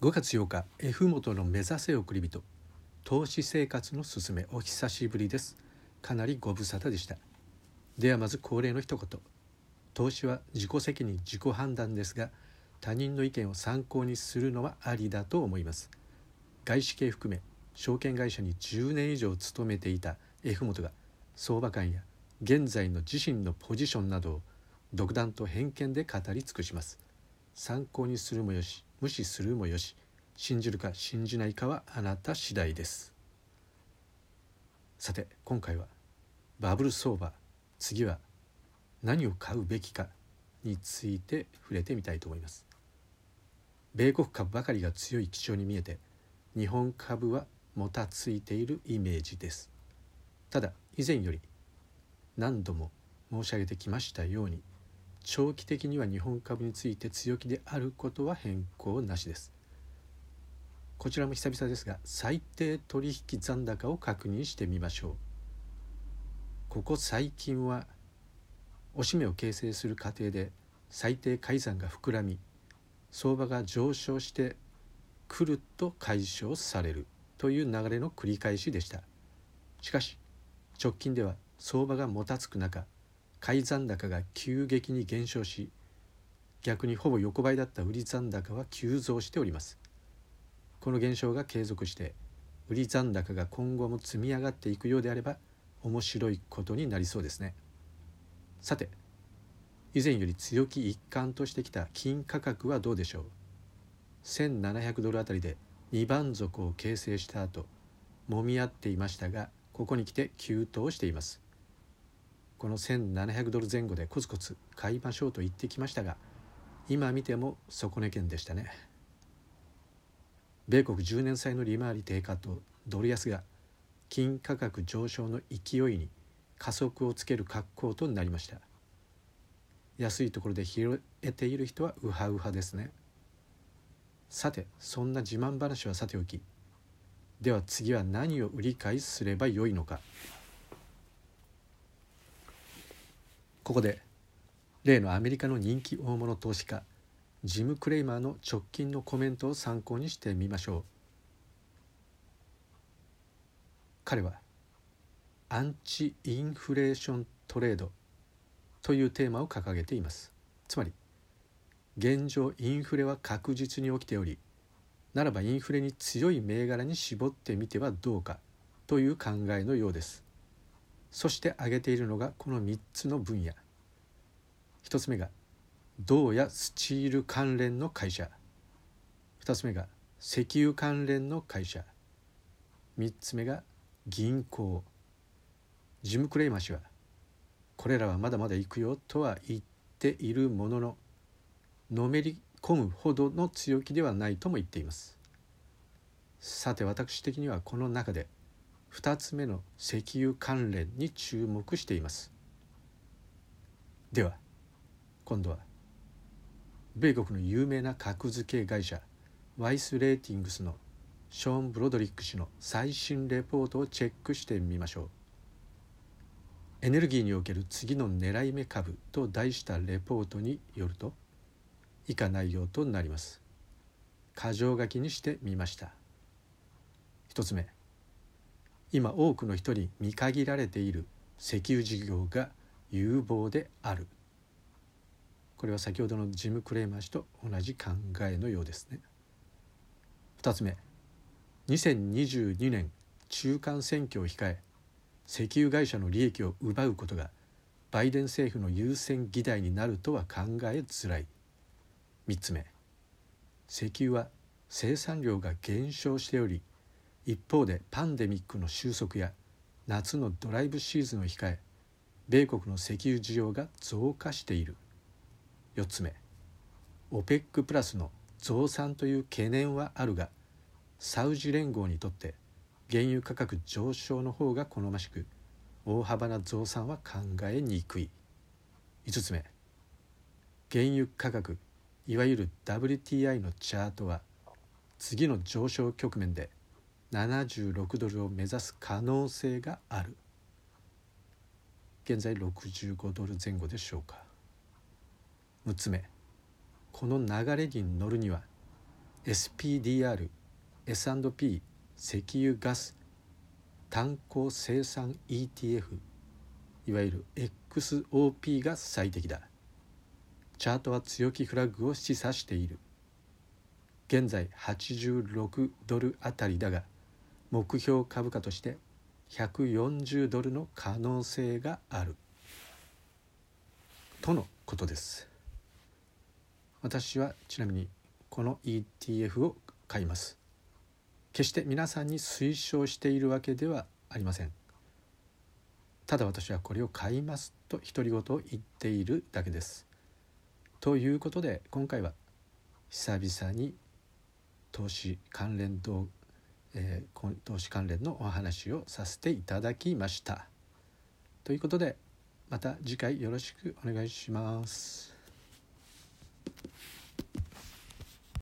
5月8日 F 元の目指せ送り人。投資生活のすすめ。お久しぶりです。かなりご無沙汰でした。ではまず恒例の一言。投資は自己責任自己判断ですが他人の意見を参考にするのはありだと思います。外資系含め証券会社に10年以上勤めていた F 元が相場感や現在の自身のポジションなどを独断と偏見で語り尽くします。参考にするもよし無視するもよし。信じるか信じないかはあなた次第です。さて今回はバブル相場。次は何を買うべきかについて触れてみたいと思います。米国株ばかりが強い基調に見えて日本株はもたついているイメージです。ただ以前より何度も申し上げてきましたように長期的には日本株について強気であることは変更なしです。こちらも久々ですが最低取引残高を確認してみましょう。ここ最近はおしめを形成する過程で最低改ざんが膨らみ相場が上昇してくると解消されるという流れの繰り返しでした。しかし直近では相場がもたつく中買い残高が急激に減少し逆にほぼ横ばいだった売り残高は急増しております。この現象が継続して売り残高が今後も積み上がっていくようであれば面白いことになりそうですね。さて以前より強気一貫としてきた金価格はどうでしょう？1700ドルあたりで2番底を形成した後揉み合っていましたがここに来て急騰しています。この1700ドル前後でコツコツ買いましょうと言ってきましたが今見ても底値圏でしたね。米国10年債の利回り低下とドル安が金価格上昇の勢いに加速をつける格好となりました。安いところで拾えている人はウハウハですね。さてそんな自慢話はさておきでは次は何を売り買いすればよいのか。ここで例のアメリカの人気大物投資家ジム・クレイマーの直近のコメントを参考にしてみましょう。彼はアンチインフレーショントレードというテーマを掲げています。つまり現状インフレは確実に起きておりならばインフレに強い銘柄に絞ってみてはどうかという考えのようです。そして挙げているのがこの3つの分野。1つ目が銅やスチール関連の会社。2つ目が石油関連の会社。3つ目が銀行。ジム・クレイマ氏はこれらはまだまだ行くよとは言っているものののめり込むほどの強気ではないとも言っています。さて私的にはこの中で2つ目の石油関連に注目しています。では今度は米国の有名な格付け会社ワイス・レーティングスのショーン・ブロドリック氏の最新レポートをチェックしてみましょう。エネルギーにおける次の狙い目株と題したレポートによると以下内容となります。箇条書きにしてみました。一つ目。今多くの人に見限られている石油事業が有望である。これは先ほどのジム・クレーマー氏と同じ考えのようですね。2つ目。2022年中間選挙を控え石油会社の利益を奪うことがバイデン政府の優先議題になるとは考えづらい。3つ目。石油は生産量が減少しており一方でパンデミックの収束や夏のドライブシーズンを控え米国の石油需要が増加している。4つ目 OPEC プラスの増産という懸念はあるがサウジ連合にとって原油価格上昇の方が好ましく大幅な増産は考えにくい。5つ目原油価格いわゆる WTI のチャートは次の上昇局面で76ドルを目指す可能性がある。現在65ドル前後でしょうか。6つ目。この流れに乗るには SPDR S&P 石油ガス炭鉱生産 ETF いわゆる XOP が最適だ。チャートは強気フラッグを示唆している。現在86ドルあたりだが目標株価として140ドルの可能性がある。とのことです。私はちなみにこの ETF を買います。決して皆さんに推奨しているわけではありません。ただ私はこれを買いますと独り言を言っているだけです。ということで今回は久々に投資関連動、えー、投資関連のお話をさせていただきましたということでまた次回よろしくお願いします。